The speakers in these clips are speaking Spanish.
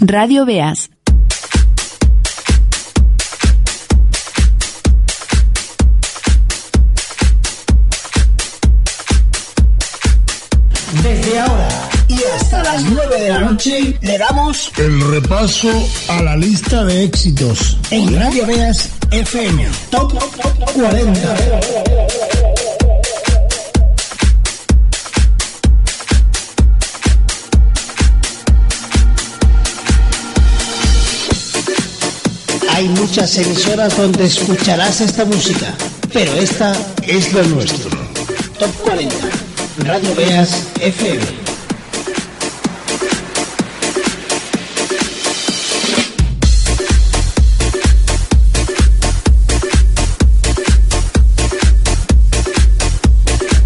Radio Veas. Desde ahora y hasta las 9 de la noche le damos el repaso a la lista de éxitos en Radio Veas FM Top 40. Hay muchas emisoras donde escucharás esta música, pero esta es la nuestra. Top 40. Radio Veas FM.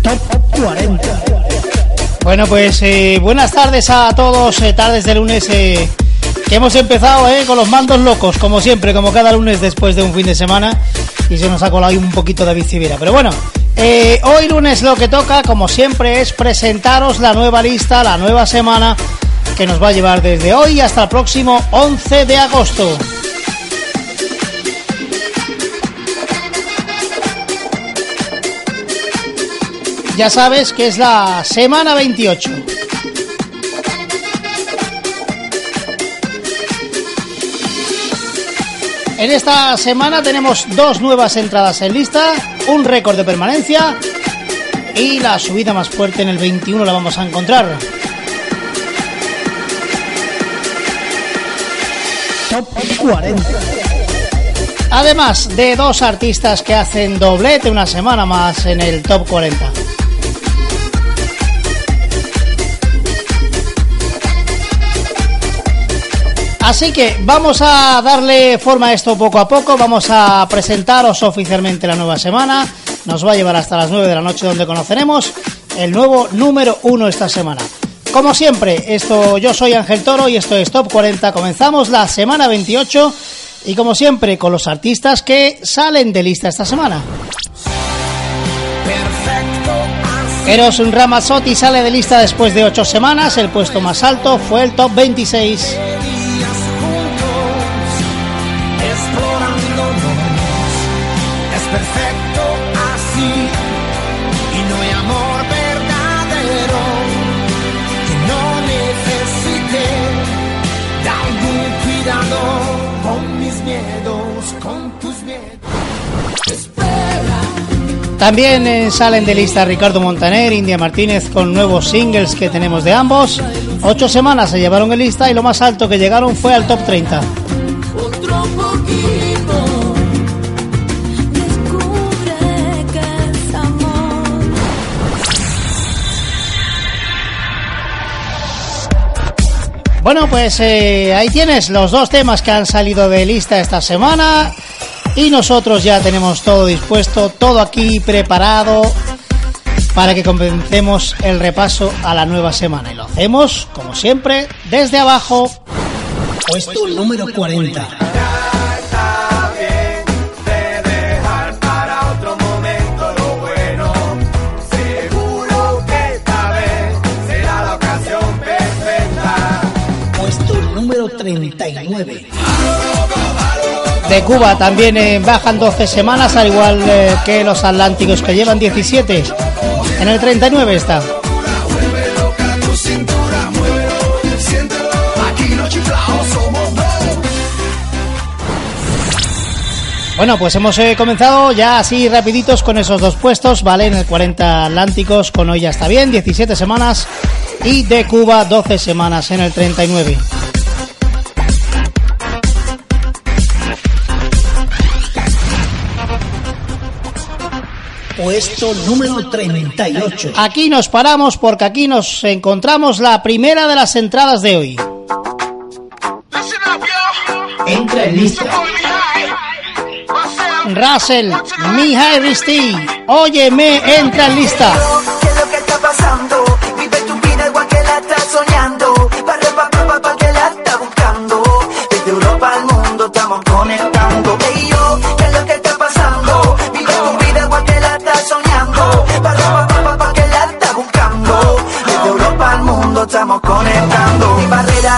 Top 40. Bueno, pues eh, buenas tardes a todos, eh, tardes de lunes. Eh, hemos empezado eh, con los mandos locos, como siempre, como cada lunes después de un fin de semana. Y se nos ha colado ahí un poquito David Civera. Pero bueno, eh, hoy lunes lo que toca, como siempre, es presentaros la nueva lista, la nueva semana que nos va a llevar desde hoy hasta el próximo 11 de agosto. Ya sabes que es la semana 28. En esta semana tenemos dos nuevas entradas en lista, un récord de permanencia y la subida más fuerte en el 21 la vamos a encontrar. Top 40. Además de dos artistas que hacen doblete una semana más en el top 40. Así que vamos a darle forma a esto poco a poco, vamos a presentaros oficialmente la nueva semana, nos va a llevar hasta las 9 de la noche donde conoceremos el nuevo número 1 esta semana. Como siempre, esto yo soy Ángel Toro y esto es Top 40, comenzamos la semana 28 y como siempre con los artistas que salen de lista esta semana. Eros Ramazzotti sale de lista después de 8 semanas, el puesto más alto fue el top 26. También eh, salen de lista Ricardo Montaner, India Martínez con nuevos singles que tenemos de ambos. Ocho semanas se llevaron en lista y lo más alto que llegaron fue al top 30. Otro poquito descubre que es amor. Bueno, pues eh, ahí tienes los dos temas que han salido de lista esta semana y nosotros ya tenemos todo dispuesto, todo aquí preparado para que comencemos el repaso a la nueva semana. Y lo hacemos, como siempre, desde abajo. Puesto número 40. Está bien de dejar para otro momento lo bueno. Seguro que esta vez será la ocasión perfecta. Puesto número 39. De Cuba también eh, bajan 12 semanas, al igual eh, que los Atlánticos que llevan 17. En el 39 está. Bueno, pues hemos eh, comenzado ya así rapiditos con esos dos puestos, ¿vale? En el 40 Atlánticos con hoy ya está bien, 17 semanas. Y de Cuba 12 semanas en el 39. Puesto número 38. Aquí nos paramos porque aquí nos encontramos la primera de las entradas de hoy. Entra en lista. Russell, Mija Risti, óyeme, entra en lista.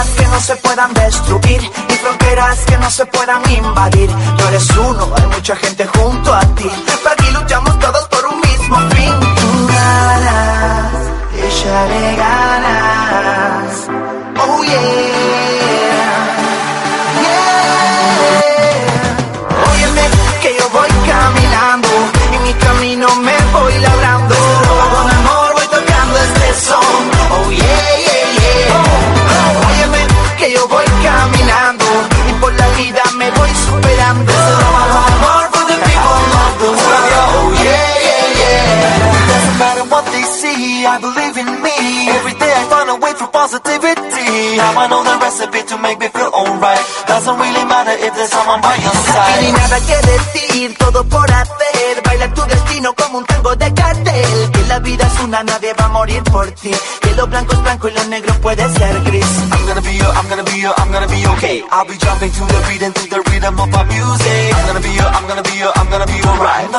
Que no se puedan destruir. Ni fronteras que no se puedan invadir. Tú eres uno, hay mucha gente junto a ti. Para aquí luchamos todos por un mismo fin. Ganas, echarle ganas. Oh yeah. Now I know the recipe to make me feel alright. Doesn't really matter if there's someone by your side. Ni nada que decir, todo por hacer. Baila tu destino como un tango de cartel. Que la vida es una, nadie va a morir por ti. Que lo blanco es blanco y lo negro puede ser gris. I'm gonna be yo, I'm gonna be yo, I'm gonna be okay. I'll be jumping to the beat and to the rhythm of our music. I'm gonna be yo, I'm gonna be yo, I'm gonna be alright.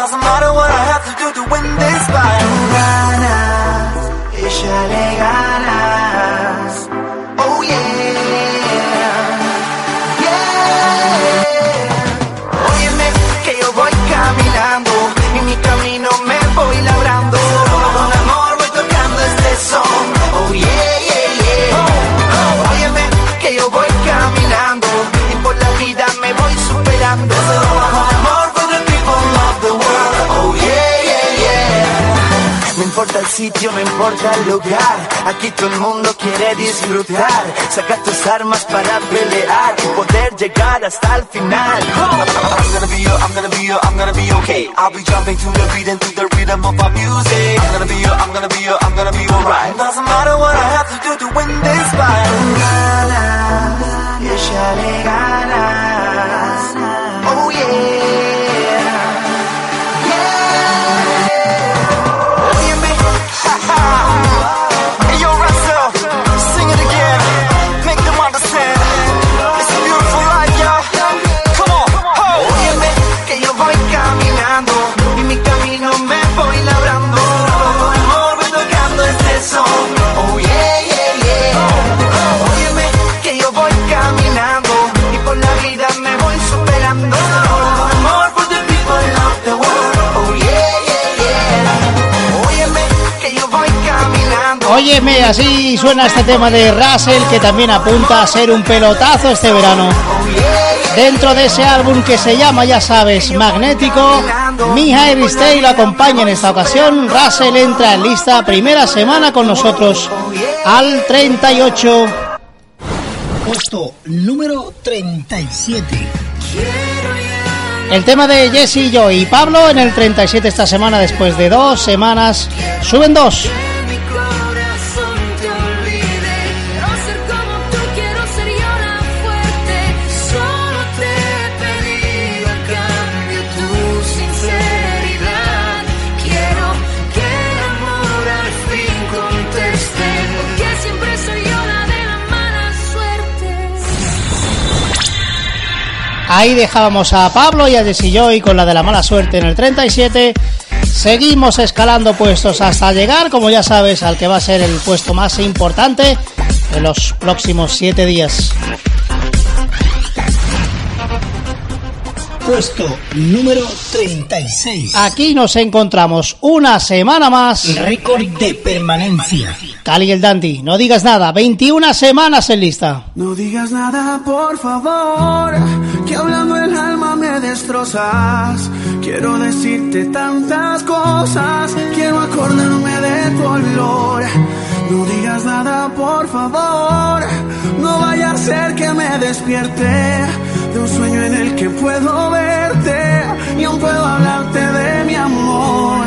Sitio, no importa el lugar. Aquí todo el mundo quiere disfrutar. Saca tus armas para pelear y poder llegar hasta el final. I'm gonna be I'm gonna be I'm gonna be okay. I'll be jumping to the beat and to the rhythm of our music. I'm gonna be I'm gonna be I'm gonna be alright. Doesn't matter what I have to do to win this fight. Así suena este tema de Russell que también apunta a ser un pelotazo este verano. Dentro de ese álbum que se llama, ya sabes, Magnético, Mija Stay lo acompaña en esta ocasión. Russell entra en lista primera semana con nosotros al 38. Puesto número 37. El tema de Jesse y yo y Pablo en el 37 esta semana después de dos semanas. Suben dos. Ahí dejábamos a Pablo y a Jesse Joy con la de la mala suerte en el 37. Seguimos escalando puestos hasta llegar, como ya sabes, al que va a ser el puesto más importante en los próximos siete días. Puesto número 36. Aquí nos encontramos una semana más. Récord de permanencia. Cali el Dandy, no digas nada, 21 semanas en lista. No digas nada, por favor, que hablando el alma me destrozas. Quiero decirte tantas cosas, quiero acordarme de tu olor. No digas nada, por favor, no vaya a ser que me despierte de un sueño en el que puedo verte y aún puedo hablarte de mi amor.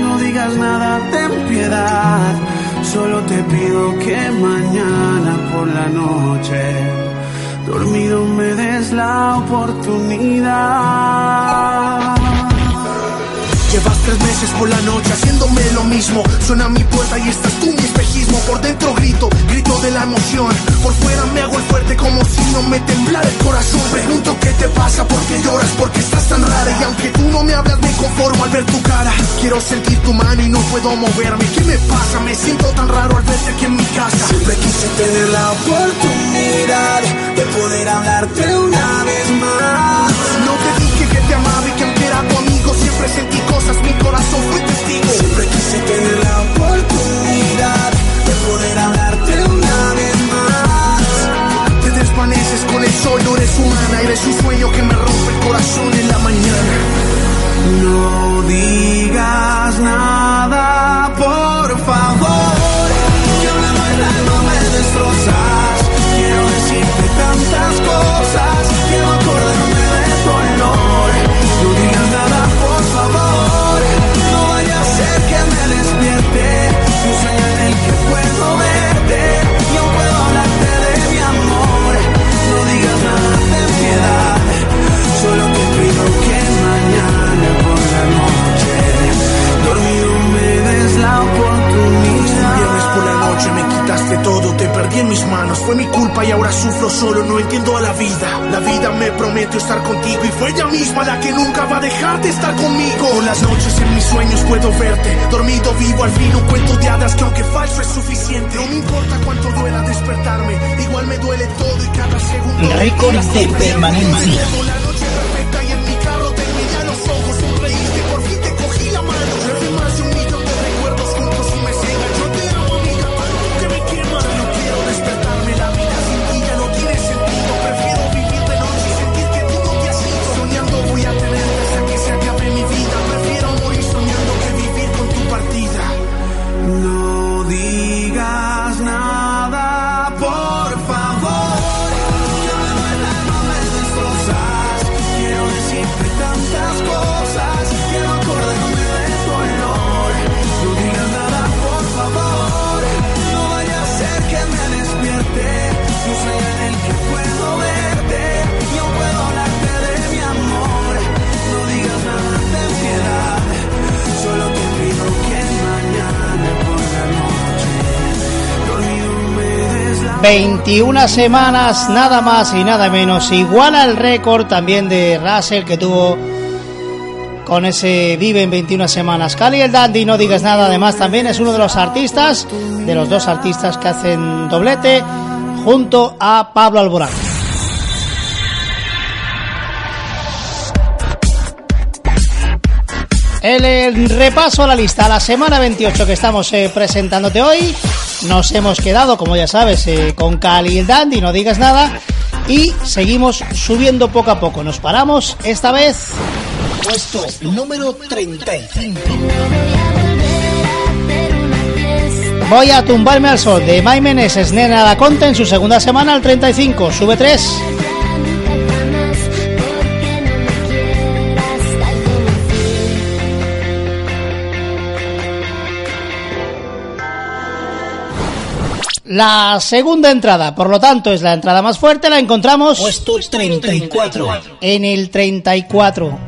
No digas nada, ten piedad. Solo te pido que mañana por la noche, dormido me des la oportunidad. Llevas tres meses por la noche haciéndome lo mismo. Suena mi puerta y estás tú mi espejismo. Por dentro grito, grito de la emoción. Por fuera me hago el fuerte como si no me temblara el corazón. Pregunto qué te pasa, por qué lloras, por qué estás tan rara. Y aunque tú no me hablas, me conformo al ver tu cara. Quiero sentir tu mano y no puedo moverme. ¿Qué me pasa? Me siento tan raro al verte aquí en mi casa. Siempre quise tener la oportunidad de poder hablarte una vez más. Amigo, siempre sentí cosas, mi corazón fue testigo. Siempre quise tener la oportunidad de poder hablarte una vez más. Te desvaneces con el sol, no eres humana, eres un sueño que me rompe el corazón en la mañana. No digas nada, por favor. Que hablando el alma me destrozas. Quiero decirte tantas cosas. Me quitaste todo, te perdí en mis manos. Fue mi culpa y ahora sufro solo, no entiendo a la vida. La vida me prometió estar contigo y fue ella misma la que nunca va a dejar de estar conmigo. Por las noches en mis sueños puedo verte, dormido vivo al fin un cuento de hadas que aunque falso es suficiente. No me importa cuánto duela despertarme, igual me duele todo y cada segundo. Récord de permanencia. 21 semanas, nada más y nada menos. Iguala el récord también de Russell que tuvo con ese Vive en 21 semanas. Cali el Dandy, no digas nada. Además, también es uno de los artistas, de los dos artistas que hacen doblete junto a Pablo Alborán. El, repaso a la lista, la semana 28 que estamos eh, presentándote hoy, nos hemos quedado, como ya sabes, eh, con Cali el Dandy, no digas nada, y seguimos subiendo poco a poco. Nos paramos esta vez Puesto número 35. Voy a tumbarme al sol de Mai Meneses, Nena La Conte en su segunda semana al 35, sube 3. La segunda entrada, por lo tanto, es la entrada más fuerte, la encontramos Puesto 34. en el 34.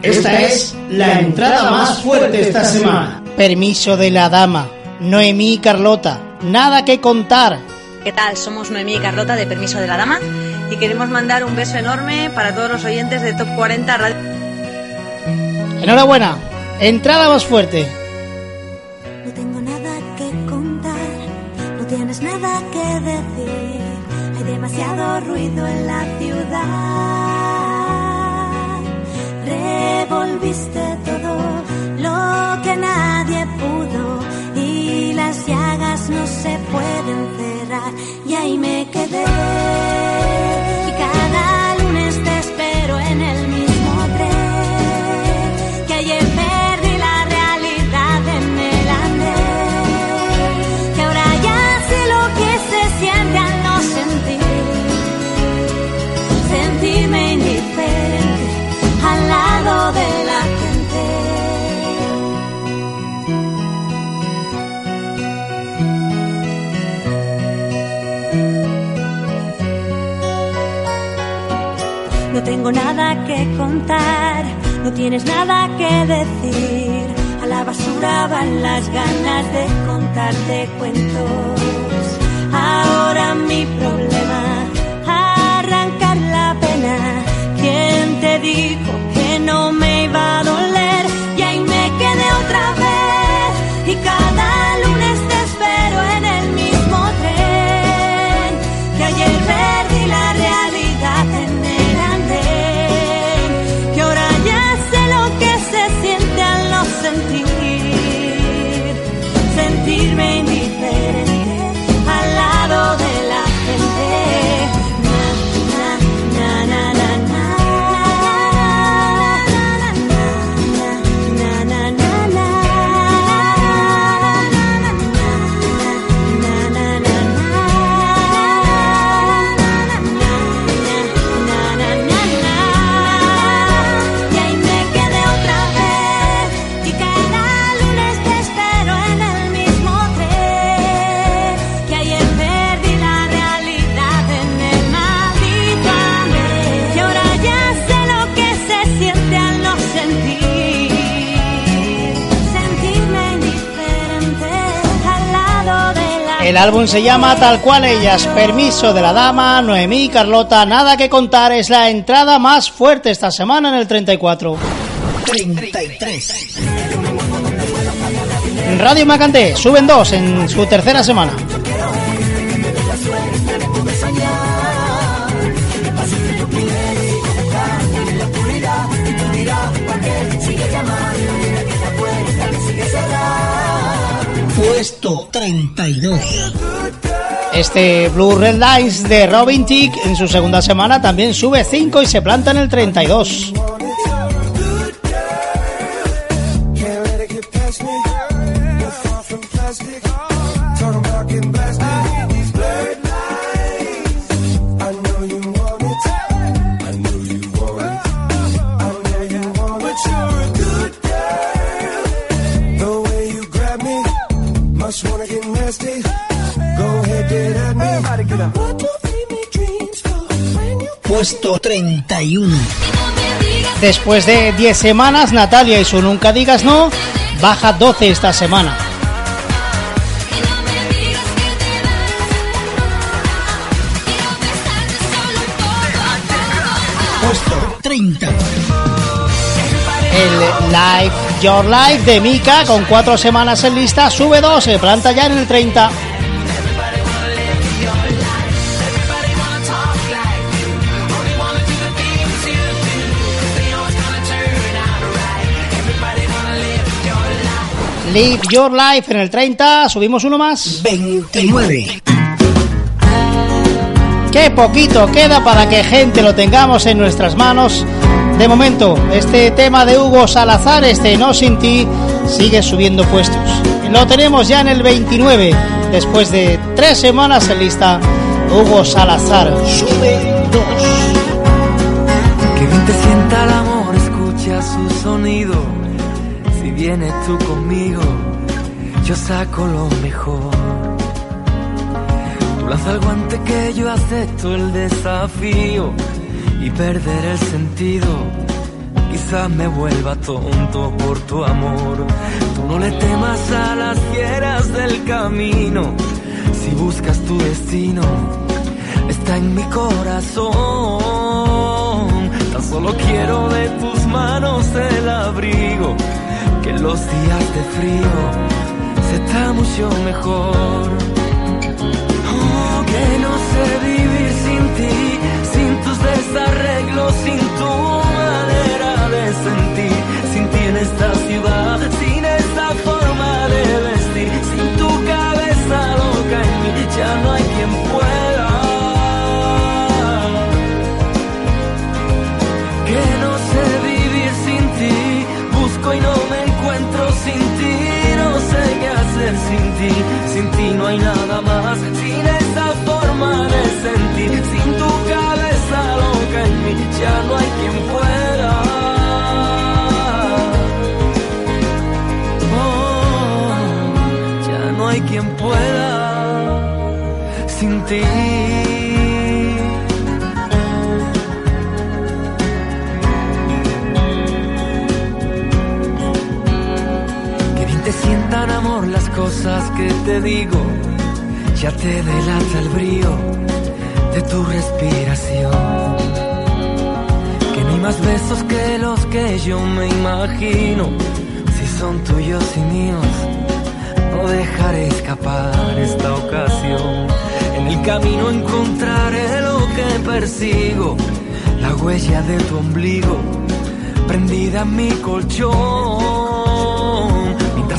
Esta es la entrada más fuerte esta semana. Permiso de la dama, Noemí y Carlota, nada que contar. ¿Qué tal? Somos Noemí y Carlota de Permiso de la Dama y queremos mandar un beso enorme para todos los oyentes de Top 40 Radio. Enhorabuena, entrada más fuerte. Hay demasiado ruido en la ciudad. Revolviste todo lo que nadie pudo y las llagas no se pueden cerrar. Y ahí me quedé. Tengo nada que contar, no tienes nada que decir. A la basura van las ganas de contarte cuentos. Ahora mi problema, arrancar la pena. ¿Quién te dijo que no me iba a doler? El álbum se llama tal cual ellas, Permiso de la Dama, Noemí, Carlota, Nada que contar, es la entrada más fuerte esta semana en el 34. 33. En Radio Macanté suben dos en su tercera semana. Puesto 32. Este Blue Red Lines de Robin Thicke en su segunda semana también sube 5 y se planta en el 32. Puesto 31. Después de 10 semanas, Natalia y su Nunca Digas No baja 12 esta semana. Puesto 30. El Life Your Life de Mika con 4 semanas en lista sube 2, se planta ya en el 30. Live Your Life en el 30, subimos uno más. 29. Qué poquito queda para que gente lo tengamos en nuestras manos. De momento, este tema de Hugo Salazar, este No Sin Ti, sigue subiendo puestos. Lo tenemos ya en el 29, después de tres semanas en lista. Hugo Salazar sube 2. Que bien te sienta el vienes tú conmigo, yo saco lo mejor. Tú lanza el guante que yo acepto el desafío y perder el sentido. Quizás me vuelva tonto por tu amor. Tú no le temas a las fieras del camino. Si buscas tu destino, está en mi corazón. Tan solo quiero de tus manos el abrigo, que los días de frío se está mucho mejor. Oh, que no sé vivir sin ti, sin tus desarreglos, sin tu manera de sentir, sin ti en esta ciudad, sin sin ti no hay nada más, sin esa forma de sentir, sin tu cabeza loca en mí, ya no hay quien pueda. Oh, ya no hay quien pueda sin ti. Cosas que te digo, ya te delata el brío de tu respiración. Que hay más besos que los que yo me imagino, si son tuyos y míos, no dejaré escapar esta ocasión. En el camino encontraré lo que persigo, la huella de tu ombligo, prendida en mi colchón.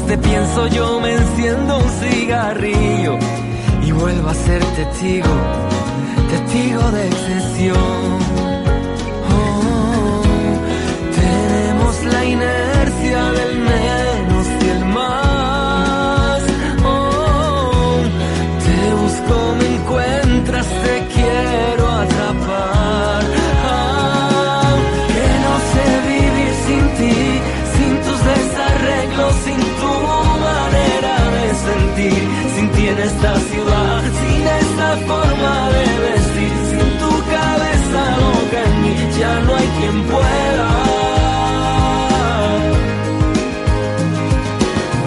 Te pienso yo me enciendo un cigarrillo y vuelvo a ser testigo, testigo de excesión. Oh, tenemos la inercia de vestir, sin tu cabeza loca en mí, ya no hay quien pueda.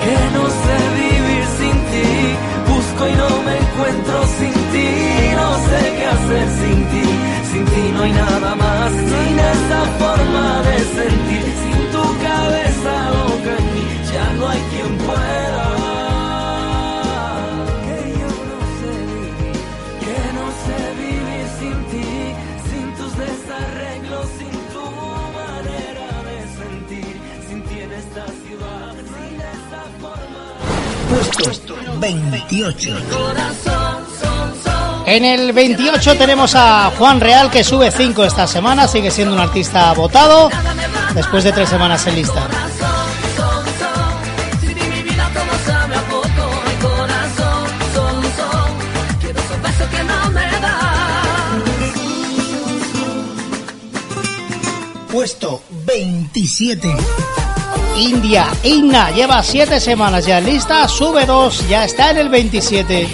Que no sé vivir sin ti, busco y no me encuentro sin ti, no sé qué hacer sin ti, sin ti no hay nada más, sin esa forma 28. En el 28 tenemos a Juan Real que sube 5 esta semana, sigue siendo un artista votado después de tres semanas en lista. Puesto 27. India, Inna, lleva 7 semanas ya lista, sube 2, ya está en el 27.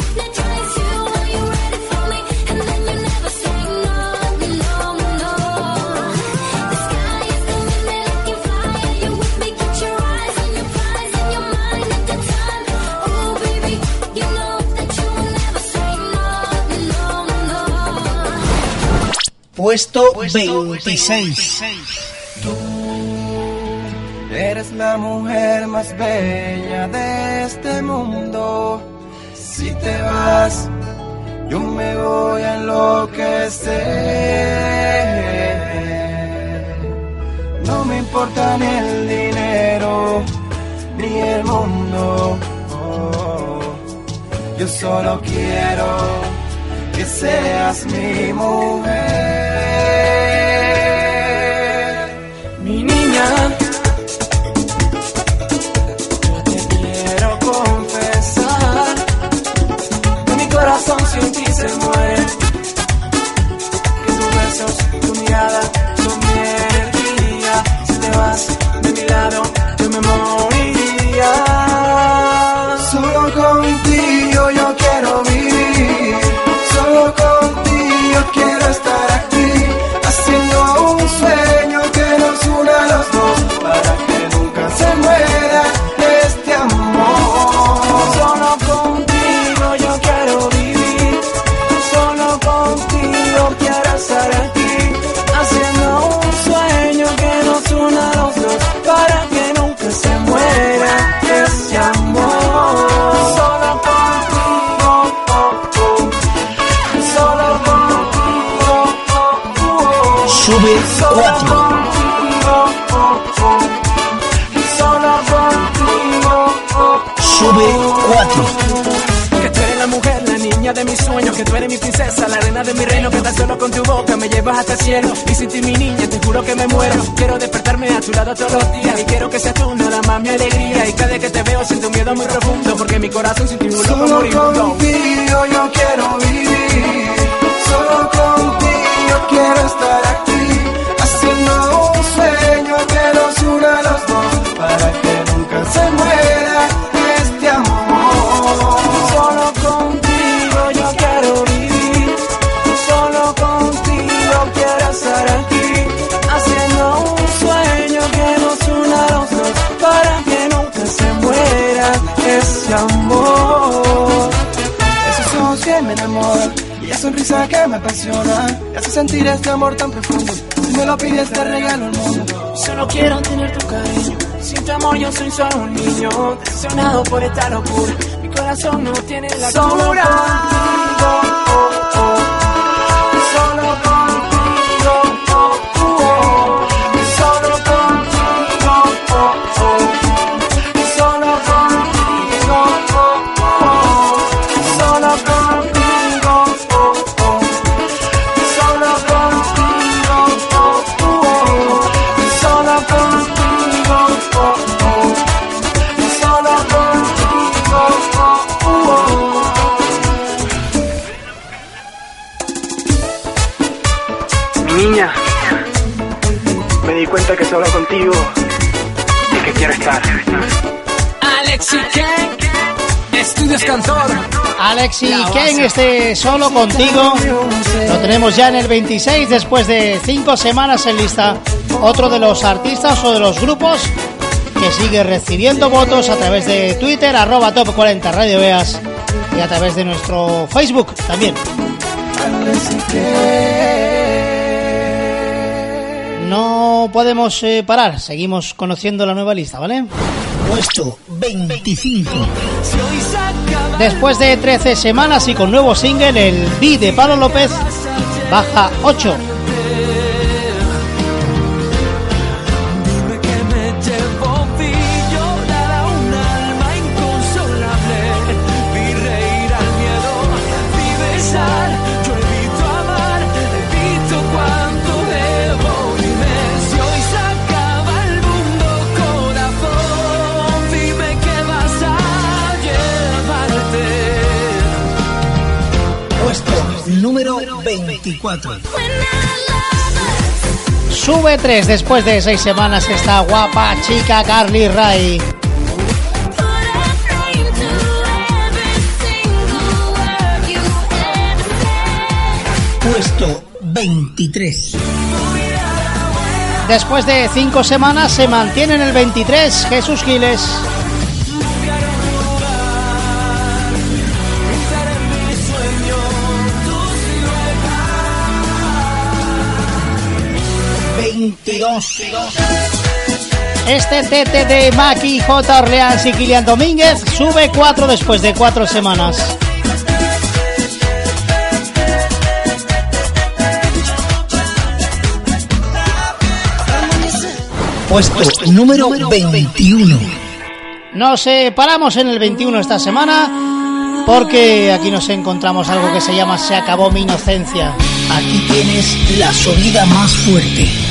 Puesto 26. La mujer más bella de este mundo. Si te vas, yo me voy a enloquecer. No me importa ni el dinero, ni el mundo. Yo solo quiero que seas mi mujer. Mi niña. Todos los días. Y quiero que seas tú nada más mi alegría. Y cada vez que te veo siento un miedo muy profundo, porque mi corazón sin ti un loco Solo contigo yo me apasiona. Me hace sentir este amor tan profundo. Si me lo pides te regalo el mundo. Solo quiero tener tu cariño. Sin tu amor yo soy solo un niño. Decepcionado por esta locura. Mi corazón no tiene la Solo cura niña, me di cuenta que solo contigo y que quiero estar. Alexi Ken, Estudios Cantor. Alexi Ken, este solo contigo. Lo tenemos ya en el 26 después de cinco semanas en lista. Otro de los artistas o de los grupos que sigue recibiendo votos a través de Twitter, arroba top 40 Radio Veas y a través de nuestro Facebook también. No podemos eh, parar, seguimos conociendo la nueva lista, ¿vale? Puesto 25. Después de 13 semanas y con nuevo single, el B de Pablo López baja 8. 24. Sube 3 después de 6 semanas esta guapa chica Carly Ray. Puesto 23. Después de 5 semanas se mantiene en el 23 Jesús Giles. Este TT de Maki, J. Orleans y Kilian Domínguez sube 4 después de 4 semanas. Puesto número 21. Nos eh, paramos en el 21 esta semana porque aquí nos encontramos algo que se llama Se acabó mi inocencia. Aquí tienes la subida más fuerte.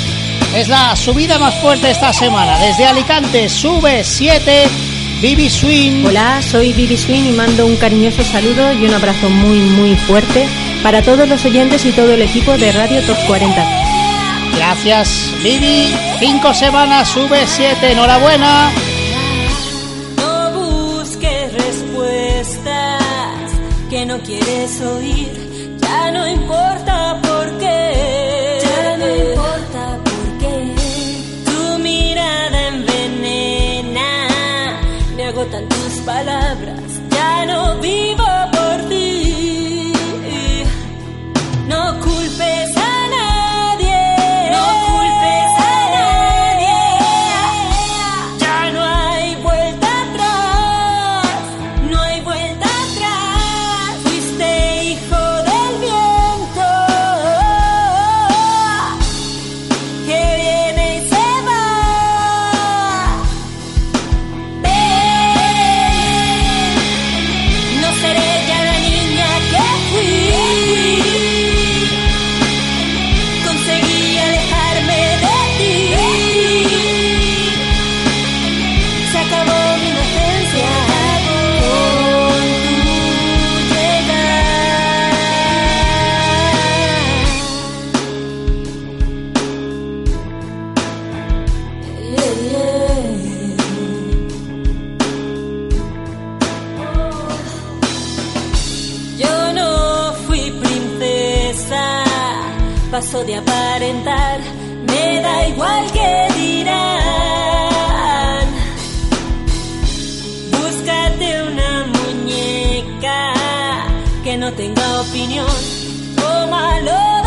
Es la subida más fuerte esta semana. Desde Alicante sube 7 Bibi Swing. Hola, soy Vivi Swin y mando un cariñoso saludo y un abrazo muy muy fuerte para todos los oyentes y todo el equipo de Radio Top 40. Gracias, Bibi. 5 semanas sube 7. Enhorabuena. No busques respuestas que no quieres oír. no tenga opinión, tómalo.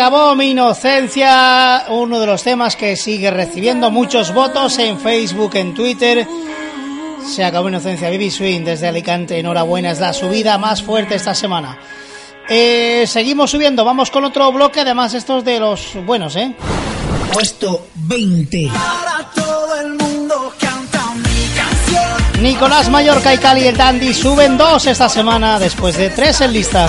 Acabó mi inocencia, uno de los temas que sigue recibiendo muchos votos en Facebook, en Twitter. Se acabó mi inocencia, Bibi Swing desde Alicante. Enhorabuena, es la subida más fuerte esta semana. Eh, seguimos subiendo, vamos con otro bloque, además estos de los buenos, ¿eh? Puesto 20. Ahora todo el mundo canta mi canción. Nicolás Mallorca y Cali el Dandy suben dos esta semana después de tres en lista.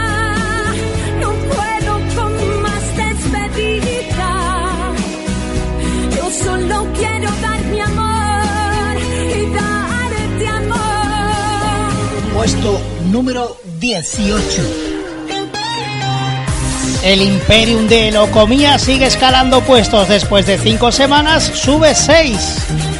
Puesto número 18. El Imperium de Locomía sigue escalando puestos después de 5 semanas, sube 6.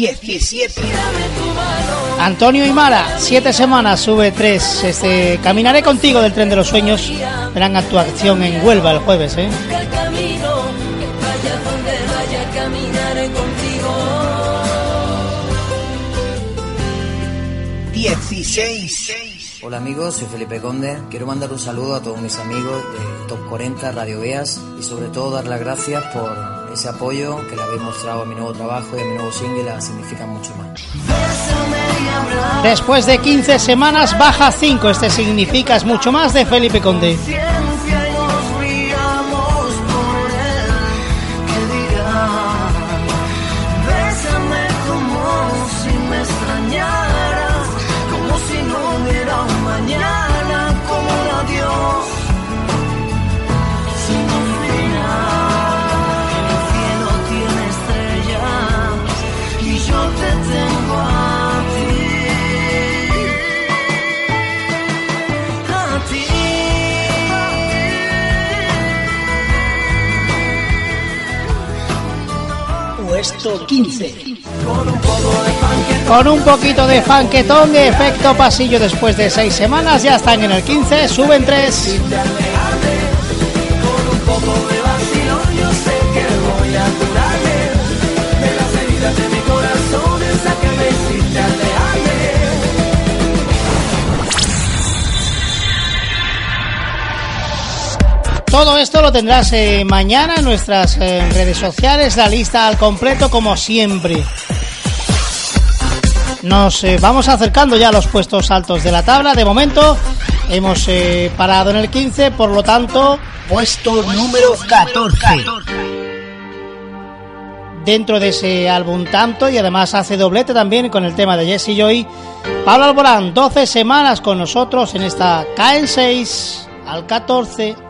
17. Antonio y Mara, 7 semanas, sube 3. Este, Caminaré contigo del tren de los sueños. Gran actuación en Huelva el jueves, ¿eh? Caminaré contigo. 16. Hola amigos, soy Felipe Conde. Quiero mandar un saludo a todos mis amigos de Top 40 Radio Beas y sobre todo dar las gracias por ese apoyo que le habéis mostrado a mi nuevo trabajo y a mi nuevo single, significa mucho más. Después de 15 semanas, baja 5. Este significa es mucho más de Felipe Conde. Puesto 15. Con un poquito de fanquetón, efecto pasillo después de 6 semanas, ya están en el 15, suben 3. Todo esto lo tendrás eh, mañana en nuestras eh, redes sociales, la lista al completo como siempre. Nos eh, vamos acercando ya a los puestos altos de la tabla. De momento hemos parado en el 15, por lo tanto... Puesto número 14. Dentro de ese álbum tanto y además hace doblete también con el tema de Jesse Joy. Pablo Alborán, 12 semanas con nosotros en esta Caen 6 al 14.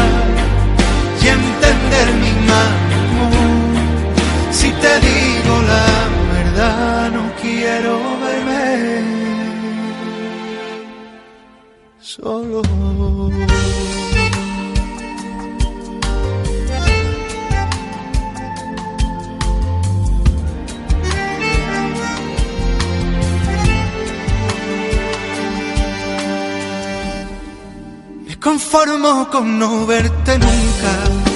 terminamos. Si te digo la verdad, no quiero verme solo. conformo con no verte nunca.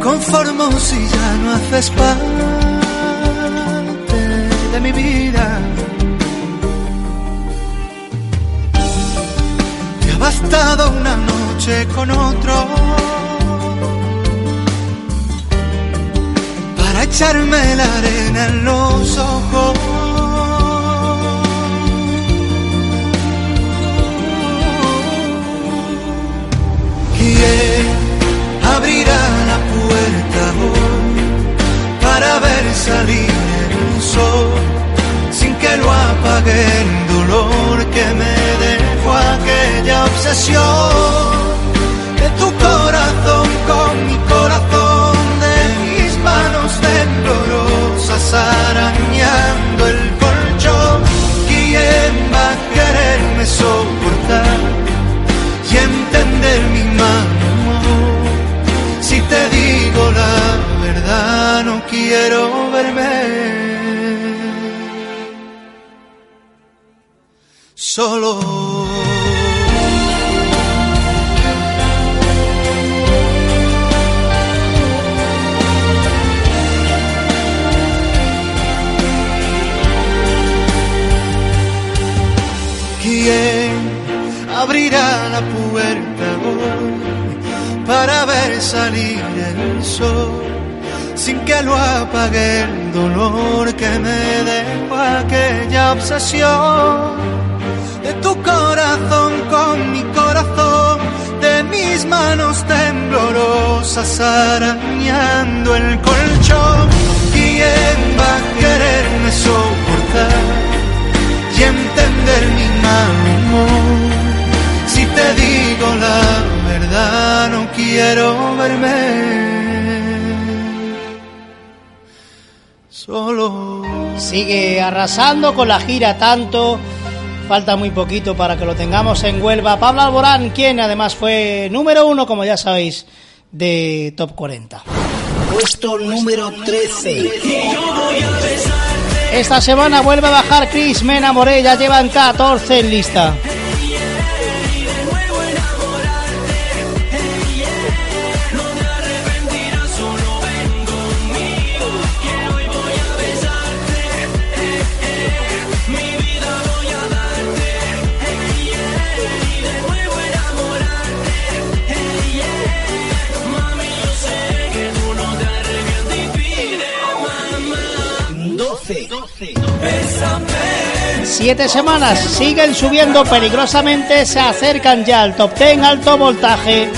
Conformo si ya no haces parte de mi vida. Te ha bastado una noche con otro para echarme la arena en los ojos. ¿Quién ver salir el sol sin que lo apague el dolor que me dejó aquella obsesión. De tu corazón con mi corazón de mis manos temblorosas arañando el colchón. Quién va a quererme soportar salir el sol sin que lo apague el dolor que me dejó aquella obsesión de tu corazón con mi corazón de mis manos temblorosas arañando el colchón quién va a quererme soportar y entender mi mal humor. Si te digo la verdad, quiero verme solo. Sigue arrasando con la gira tanto. Falta muy poquito para que lo tengamos en Huelva. Pablo Alborán, quien además fue número uno, como ya sabéis, de Top 40. Puesto número 13. Esta semana vuelve a bajar Chris, me enamoré, ya llevan 14 en lista. Siete semanas siguen subiendo peligrosamente, se acercan ya al top 10 alto voltaje.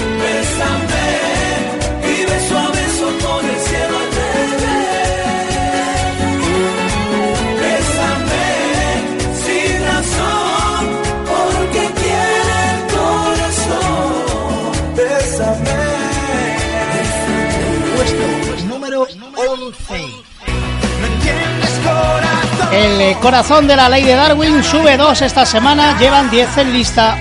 El corazón de la ley de Darwin sube dos esta semana, llevan 10 en lista.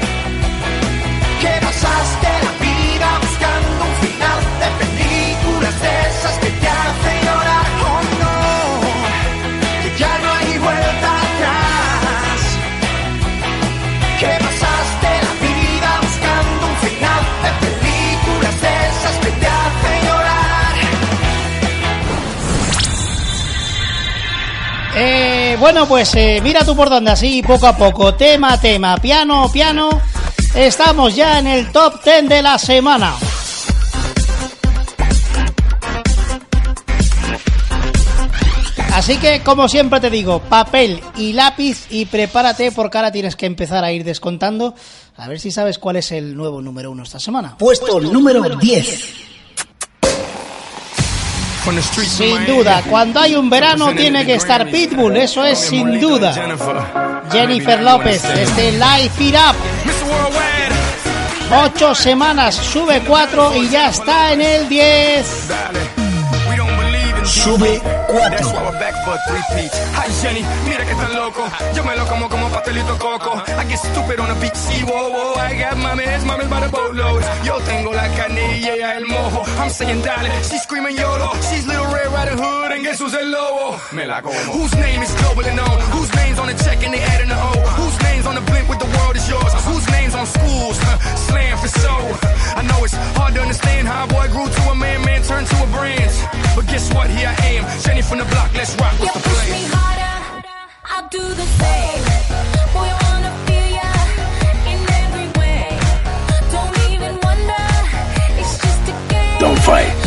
Bueno, pues eh, mira tú por dónde, así poco a poco, tema a tema, piano piano, estamos ya en el top 10 de la semana. Así que, como siempre te digo, papel y lápiz y prepárate porque ahora tienes que empezar a ir descontando. A ver si sabes cuál es el nuevo número uno esta semana. Puesto número 10. Sin duda, cuando hay un verano tiene que estar Pitbull, eso es sin duda. Jennifer López, este Life It Up. Ocho semanas, sube cuatro y ya está en el 10. Sube 4. That's why we're back for three peats. Hi Jenny, mira que tan loco. Yo me lo como como pastelito coco. I get stupid on the beat, sí, whoa, whoa. I got mames, mames by the boatload. Yo tengo la ella el mojo. I'm saying dale, she's screaming YOLO. She's Little Red Riding Hood and guess who's el lobo? Me la como. Whose name is globally known? Whose name's on the check and they adding the O? Whose name's on the blimp with the world is yours? Whose name's on schools? Huh, Slam for show. I know it's hard to understand how a boy grew to a man, man turned to a brand. But guess what? Here I am, Jenny from the block. Let's rock. The Push plan? me harder, I'll do the same. Boy, I wanna feel ya in every way. Don't even wonder, it's just a game. Don't fight.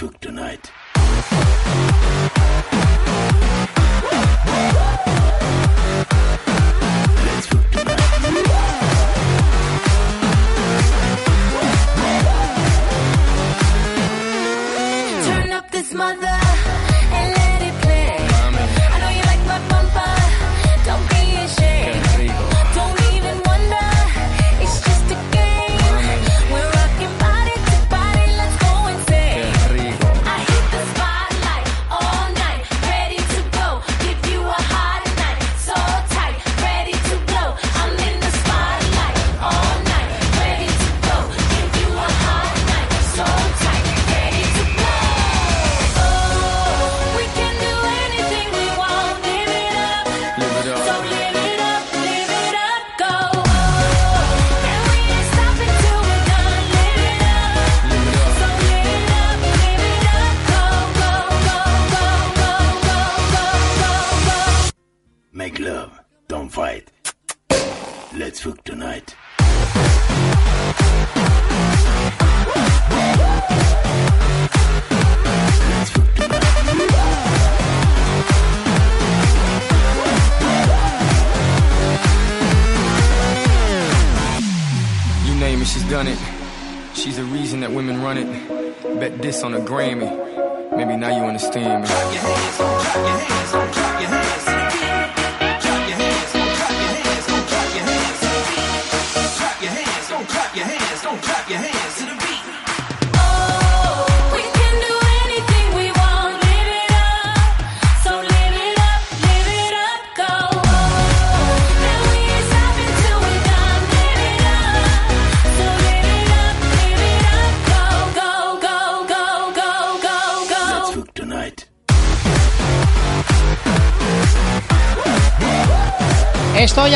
took tonight.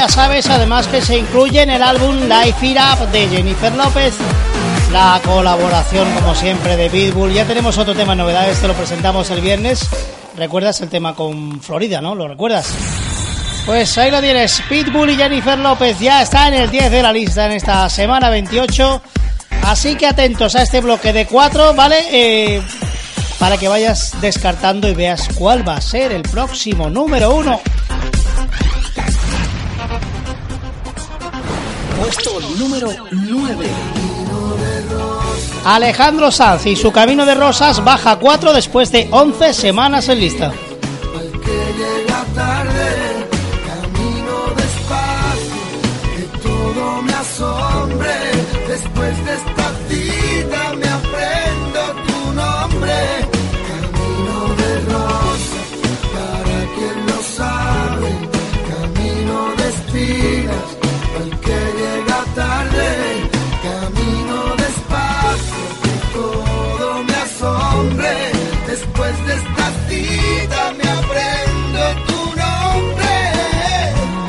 Sabes, además que se incluye en el álbum Life It Up de Jennifer López. La colaboración, como siempre, de Pitbull. Ya tenemos otro tema en novedades, te lo presentamos el viernes. ¿Recuerdas el tema con Florida, no? ¿Lo recuerdas? Pues ahí lo tienes. Pitbull y Jennifer López ya está en el 10 de la lista en esta semana 28. Así que atentos a este bloque de 4, ¿vale? Eh, para que vayas descartando y veas cuál va a ser el próximo número 1. Puesto número 9. Alejandro Sanz y su camino de rosas baja 4 después de 11 semanas en lista. llega tarde,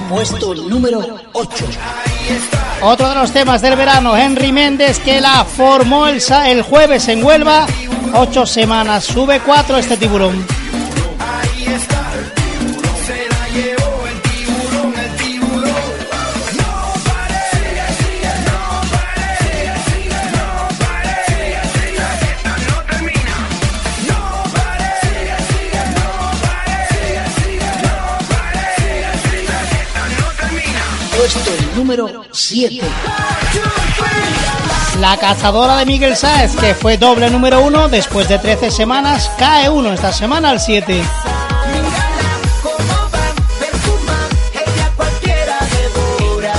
Puesto número 8. Otro de los temas del verano, Henry Méndez, que la formó el, el jueves en Huelva. 8 semanas, sube 4 este tiburón. Ahí está, número 7. La cazadora de Miguel Sáez, que fue doble número uno después de 13 semanas, cae uno esta semana al 7. Ella cualquiera devora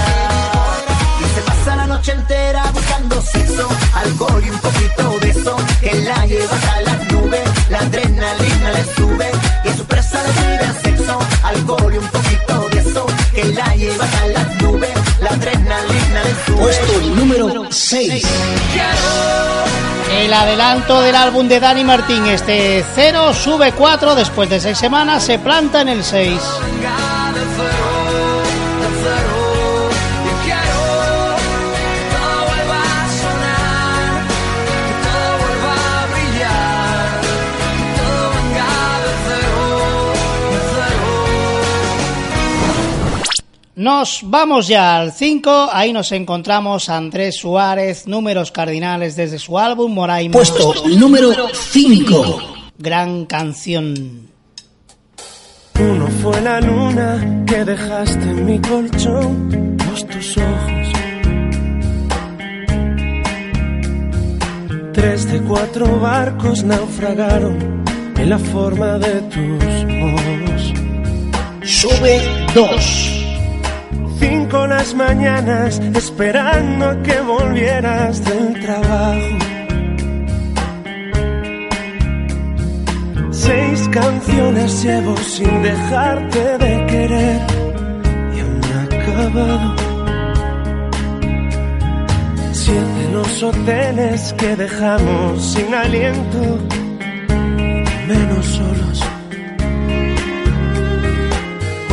Y se pasa la noche entera buscando sexo Alcohol y un poquito de eso Que la lleva a las nubes La adrenalina le sube Y es su presa de vida sexo Alcohol y un poquito de eso Que la lleva a 6. El adelanto del álbum de Dani Martín, este 0 sube 4 después de 6 semanas, se planta en el 6. Nos vamos ya al 5, ahí nos encontramos a Andrés Suárez, números cardinales desde su álbum Moraima. Puesto número 5. Gran canción. Uno fue la luna que dejaste en mi colchón, dos tus ojos. Tres de cuatro barcos naufragaron en la forma de tus ojos. Sube 2. Cinco las mañanas esperando a que volvieras del trabajo. Seis canciones llevo sin dejarte de querer y aún no acabado. Siete los hoteles que dejamos sin aliento, menos solos.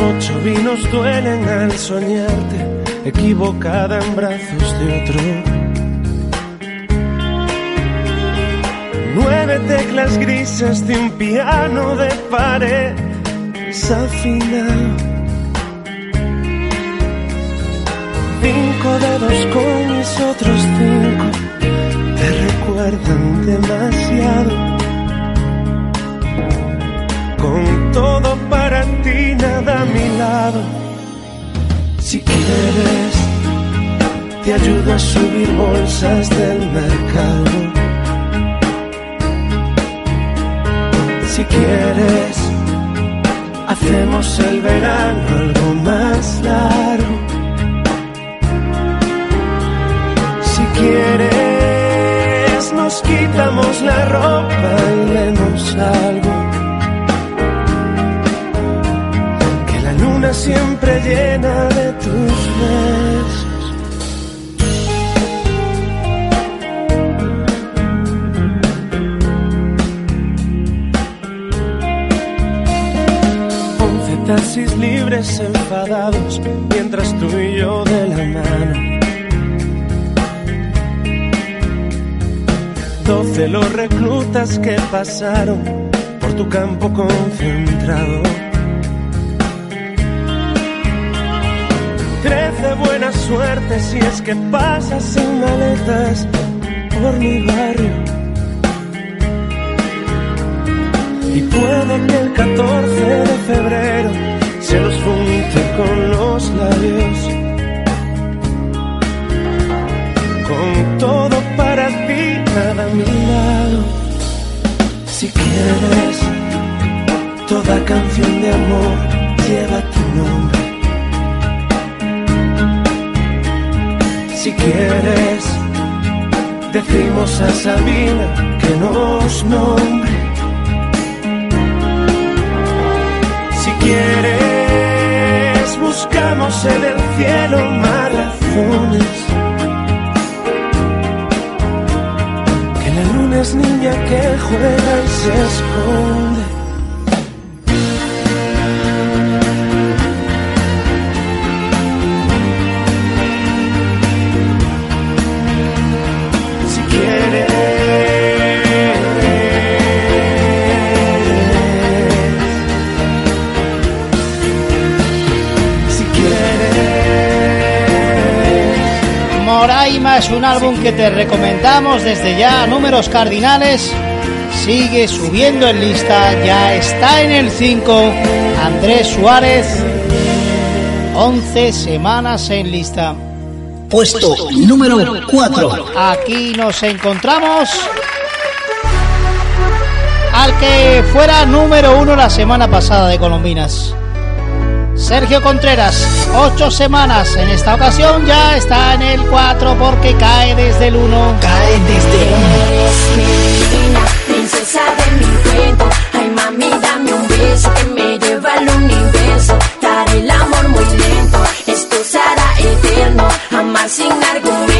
Ocho vinos duelen al soñarte, equivocada en brazos de otro. Nueve teclas grises de un piano de pared desafinado. Cinco dedos con mis otros cinco te recuerdan demasiado. Con todo para ti, nada a mi lado. Si quieres, te ayudo a subir bolsas del mercado. Si quieres, hacemos el verano algo más largo. Si quieres, nos quitamos la ropa y leemos algo. Siempre llena de tus besos. Once taxis libres enfadados mientras tú y yo de la mano. Doce los reclutas que pasaron por tu campo concentrado. Buena suerte si es que pasas sin maletas por mi barrio. Y puede que el 14 de febrero se los junte con los labios. Con todo para ti, nada a mi lado. Si quieres, toda canción de amor lleva tu nombre. Si quieres, decimos a Sabina que nos nombre. Si quieres, buscamos en el cielo más razones. Que la luna es niña que juega y se esconde. Es un álbum que te recomendamos desde ya, números cardinales. Sigue subiendo en lista, ya está en el 5. Andrés Suárez. 11 semanas en lista. Puesto número 4. Aquí nos encontramos al que fuera número uno la semana pasada de Colombinas. Sergio Contreras, ocho semanas. En esta ocasión ya está en el 4 porque cae desde el 1. Cae desde mi niña, princesa de mi cuento. Ay, mami, dame un beso que me lleva al universo. Daré el amor muy lento, esto será eterno. Amar sin argumento,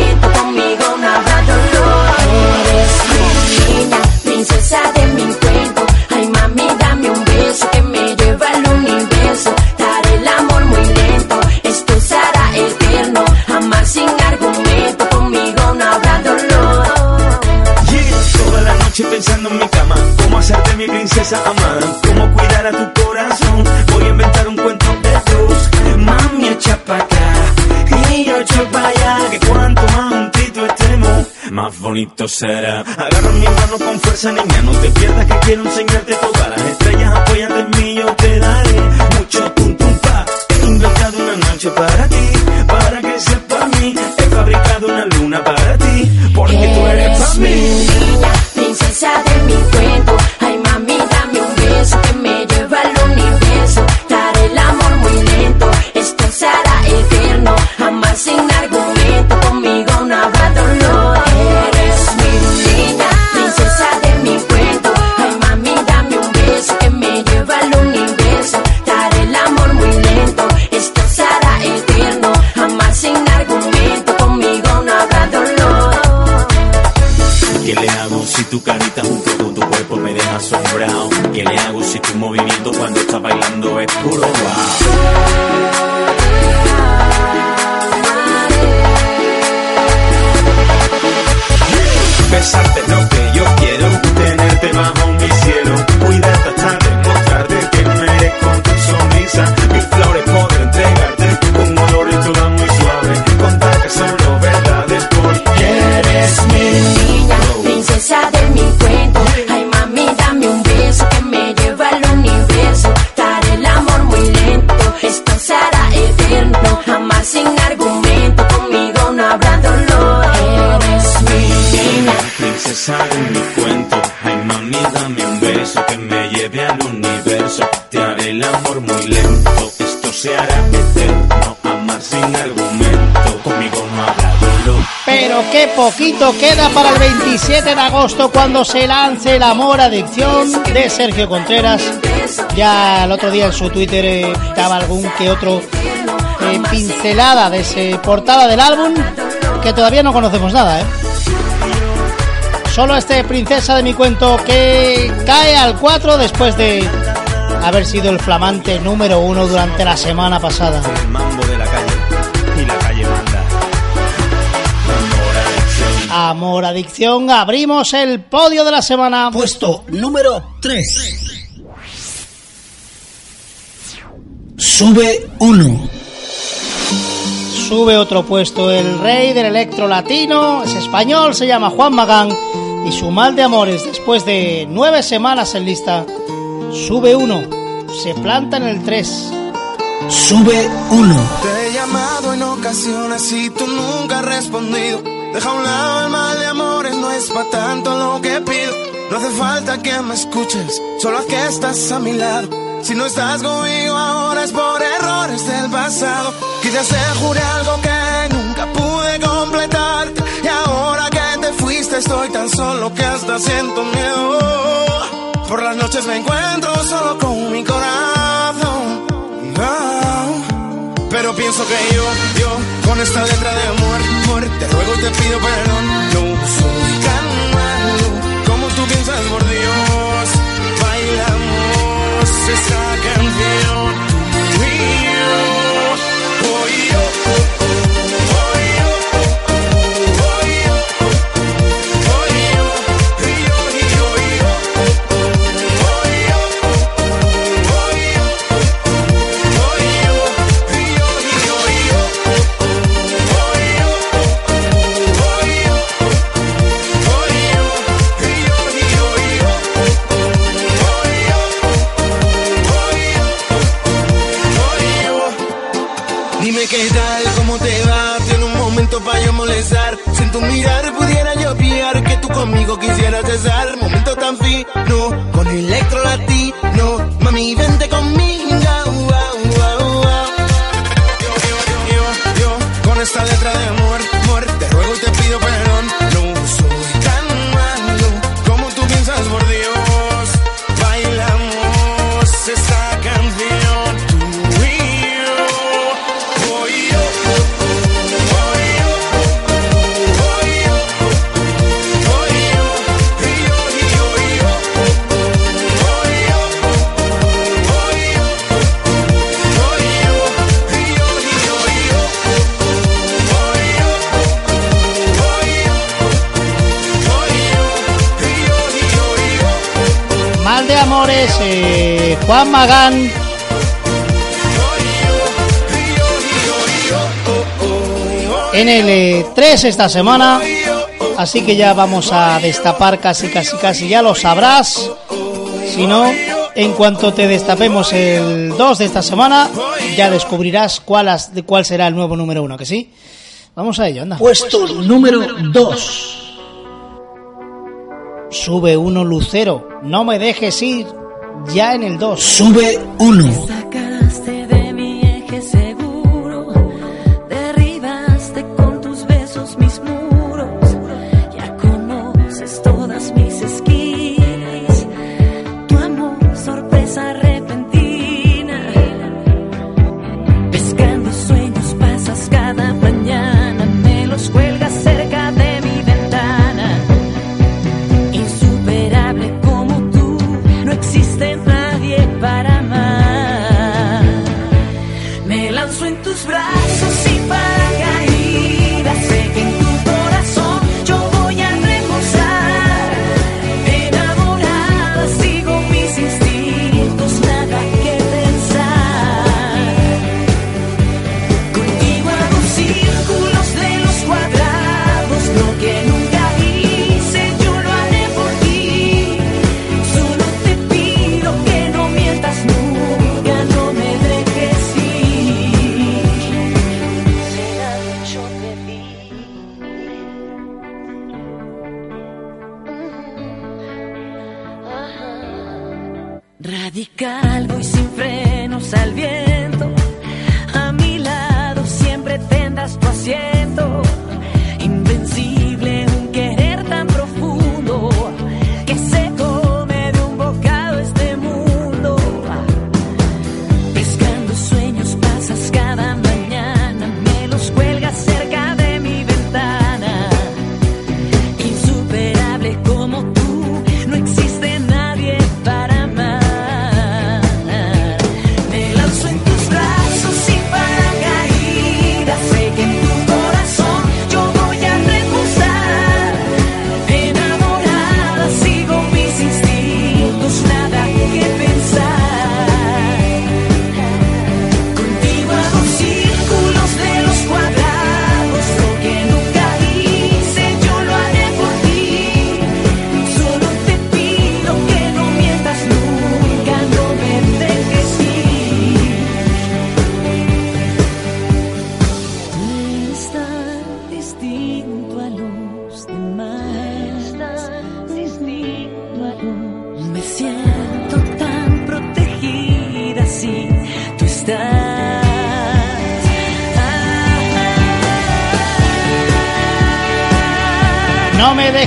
pensando en mi cama, cómo hacerte mi princesa amada, cómo cuidar a tu corazón. Voy a inventar un cuento de dos, mami echa pa' acá y yo echo pa' allá, que cuanto más juntito estemos, más bonito será. Agarra mi mano con fuerza, niña, no te pierdas que quiero enseñarte todas las estrellas, apóyate en mí, yo te daré mucho. He inventado una noche para ti, para que sepa mí, he fabricado una luna para ti, porque tú eres para mí. Poquito queda para el 27 de agosto cuando se lance el amor adicción de Sergio Contreras. Ya el otro día en su Twitter eh, daba algún que otro eh, pincelada de ese portada del álbum que todavía no conocemos nada, ¿eh? Solo este Princesa de mi cuento que cae al 4 después de haber sido el flamante número uno durante la semana pasada. El mambo de la Amor Adicción, abrimos el podio de la semana. Puesto número 3. Sube 1. Sube otro puesto, el rey del electro latino, es español, se llama Juan Magán y su mal de amores después de nueve semanas en lista, sube uno, se planta en el 3. Sube 1. Te he llamado en ocasiones y tú nunca has respondido. Deja a un lado el mal de amores, no es pa' tanto lo que pido. No hace falta que me escuches, solo a que estás a mi lado. Si no estás conmigo ahora es por errores del pasado. Quizás te juré algo que nunca pude completarte. Y ahora que te fuiste estoy tan solo que hasta siento miedo. Por las noches me encuentro solo con pienso que yo, yo, con esta letra de amor, amor, te ruego y te pido perdón. No soy con electro latino, Juan Magán. En el 3 esta semana, así que ya vamos a destapar casi, casi, casi, ya lo sabrás. Si no, en cuanto te destapemos el 2 de esta semana, ya descubrirás cuál, has- de cuál será el nuevo número 1, que sí. Vamos a ello, anda. Puesto número 2. Sube uno Lucero, no me dejes ir, ya en el 2. Sube 1.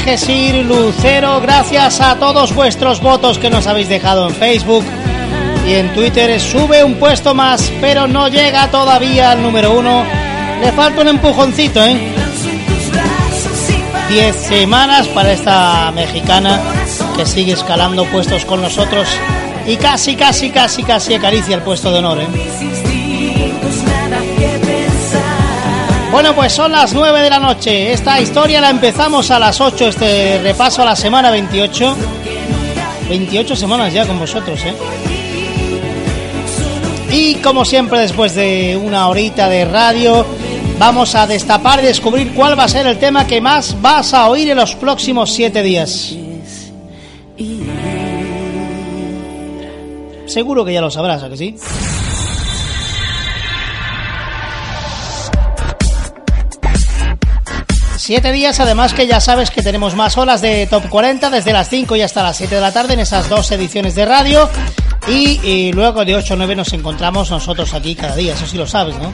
No me dejes ir, Lucero. Gracias a todos vuestros votos que nos habéis dejado en Facebook y en Twitter. Sube un puesto más, pero no llega todavía al número uno. Le falta un empujoncito, ¿eh? Diez semanas para esta mexicana que sigue escalando puestos con nosotros y casi, casi, casi, casi acaricia el puesto de honor, ¿eh? Bueno, pues son las 9 de la noche. Esta historia la empezamos a las 8, este repaso a la semana 28. 28 semanas ya con vosotros, ¿eh? Y como siempre, después de una horita de radio, vamos a destapar y descubrir cuál va a ser el tema que más vas a oír en los próximos 7 días. Seguro que ya lo sabrás, ¿a que sí? Siete días, además que ya sabes que tenemos más horas de Top 40 desde las 5 y hasta las 7 de la tarde en esas dos ediciones de radio. Y, luego de 8 a 9 nos encontramos nosotros aquí cada día, eso sí lo sabes, ¿no?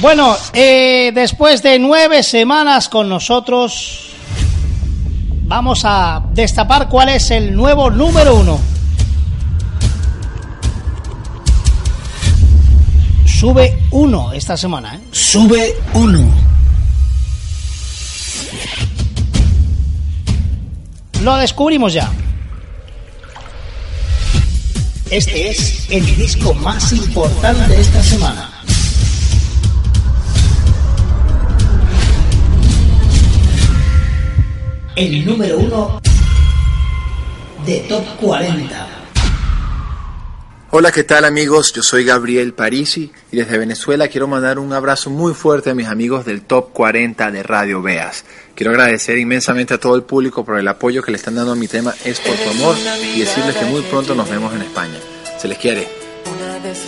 Bueno, eh, después de nueve semanas con nosotros, vamos a destapar cuál es el nuevo número uno. Sube uno esta semana, ¿eh? Sube uno. Lo descubrimos ya. Este es el disco más importante de esta semana. El número uno de Top 40. Hola, ¿qué tal amigos? Yo soy Gabriel Parisi y desde Venezuela quiero mandar un abrazo muy fuerte a mis amigos del Top 40 de Radio Veas. Quiero agradecer inmensamente a todo el público por el apoyo que le están dando a mi tema Es por tu amor y decirles que muy pronto nos vemos en España. Se les quiere.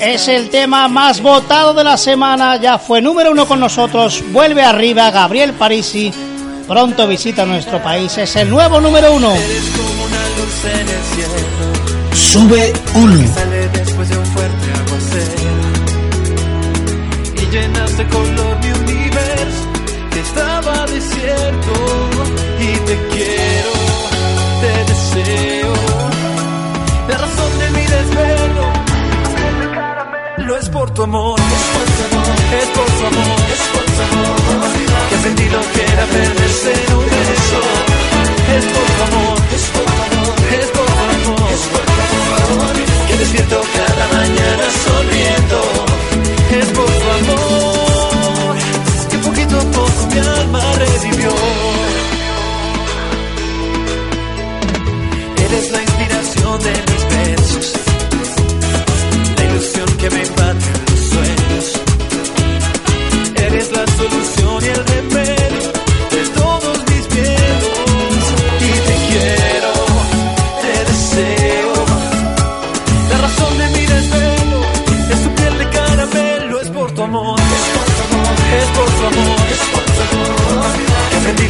Es el tema más votado de la semana, ya fue número uno con nosotros, vuelve arriba Gabriel Parisi, pronto visita nuestro país, es el nuevo número uno. Sube uno. Sale después de un fuerte aguacero y color mi universo estaba desierto y te quiero, te deseo. La razón de mi desvelo lo es por tu amor, es por tu amor, es por tu amor, es por tu amor. Que aprendí lo que era perderse en un beso. Es por tu amor, es por tu amor, es por despierto cada mañana sonriendo. Es por tu amor, que poquito a poco mi alma revivió. Eres la inspiración de mis besos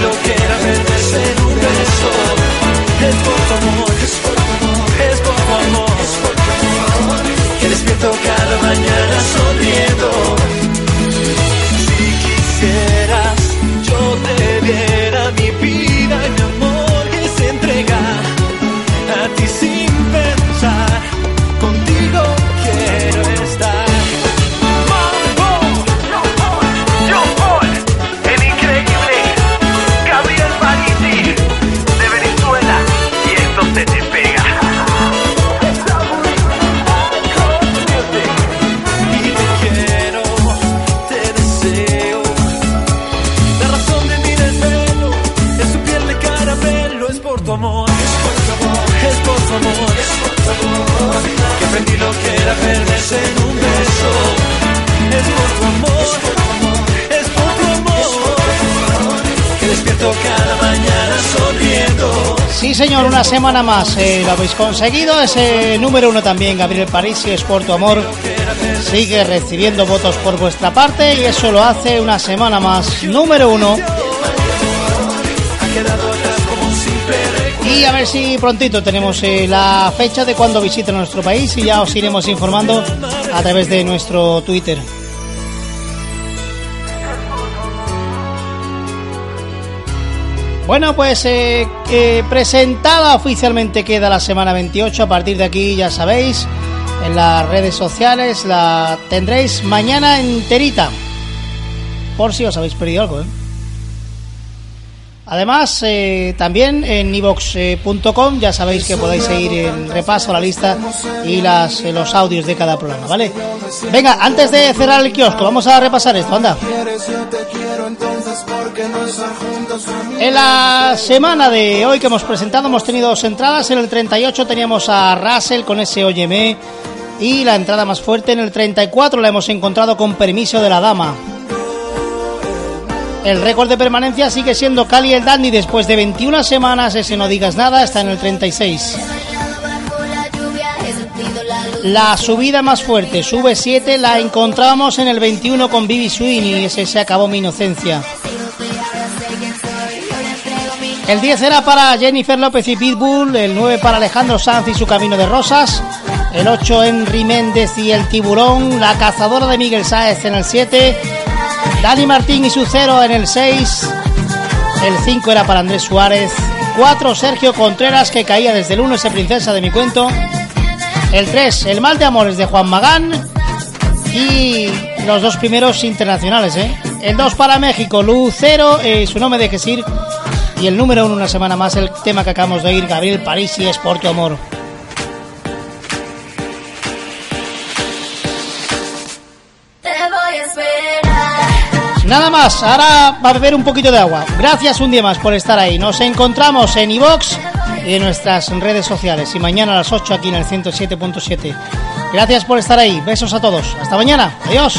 Que aprendí lo que era perderse en un beso. Es por tu semana más eh, lo habéis conseguido. Ese número uno también, Gabriel Parisi, es por tu amor. Sigue recibiendo votos por vuestra parte y eso lo hace una semana más. Número uno. Y a ver si prontito tenemos eh, la fecha de cuando visite nuestro país y ya os iremos informando a través de nuestro Twitter. Bueno, pues eh, eh, presentada oficialmente queda la semana 28. A partir de aquí, ya sabéis, en las redes sociales la tendréis mañana enterita. Por si os habéis perdido algo, ¿eh? Además, eh, también en ivox.com ya sabéis que podéis seguir el repaso, la lista y las, eh, los audios de cada programa, ¿vale? Venga, antes de cerrar el kiosco, vamos a repasar esto, anda. En la semana de hoy que hemos presentado hemos tenido dos entradas. En el 38 teníamos a Russell con ese Óyeme. Y la entrada más fuerte en el 34 la hemos encontrado con permiso de la dama. El récord de permanencia sigue siendo Cali el Dandy después de 21 semanas. Ese no digas nada, está en el 36. La subida más fuerte, sube 7, la encontramos en el 21 con Bibi Swing y ese se acabó mi inocencia. El 10 era para Jennifer López y Pitbull, el 9 para Alejandro Sanz y su Camino de Rosas, el 8 Henry Méndez y el Tiburón, La Cazadora de Miguel Sáez en el 7, Dani Martín y su 0 en el 6, el 5 era para Andrés Suárez, 4 Sergio Contreras que caía desde el 1 ese princesa de mi cuento, el 3 El mal de amores de Juan Magán. Y los dos primeros internacionales, ¿eh? El 2 para México, Lucero, eh, su nombre de Gesir y el número 1 una semana más, el tema que acabamos de oír, Gabriel Parisi, es por amor. Nada más, ahora va a beber un poquito de agua. Gracias un día más por estar ahí. Nos encontramos en iVox y en nuestras redes sociales. Y mañana a las 8 aquí en el 107.7. Gracias por estar ahí. Besos a todos. Hasta mañana. Adiós.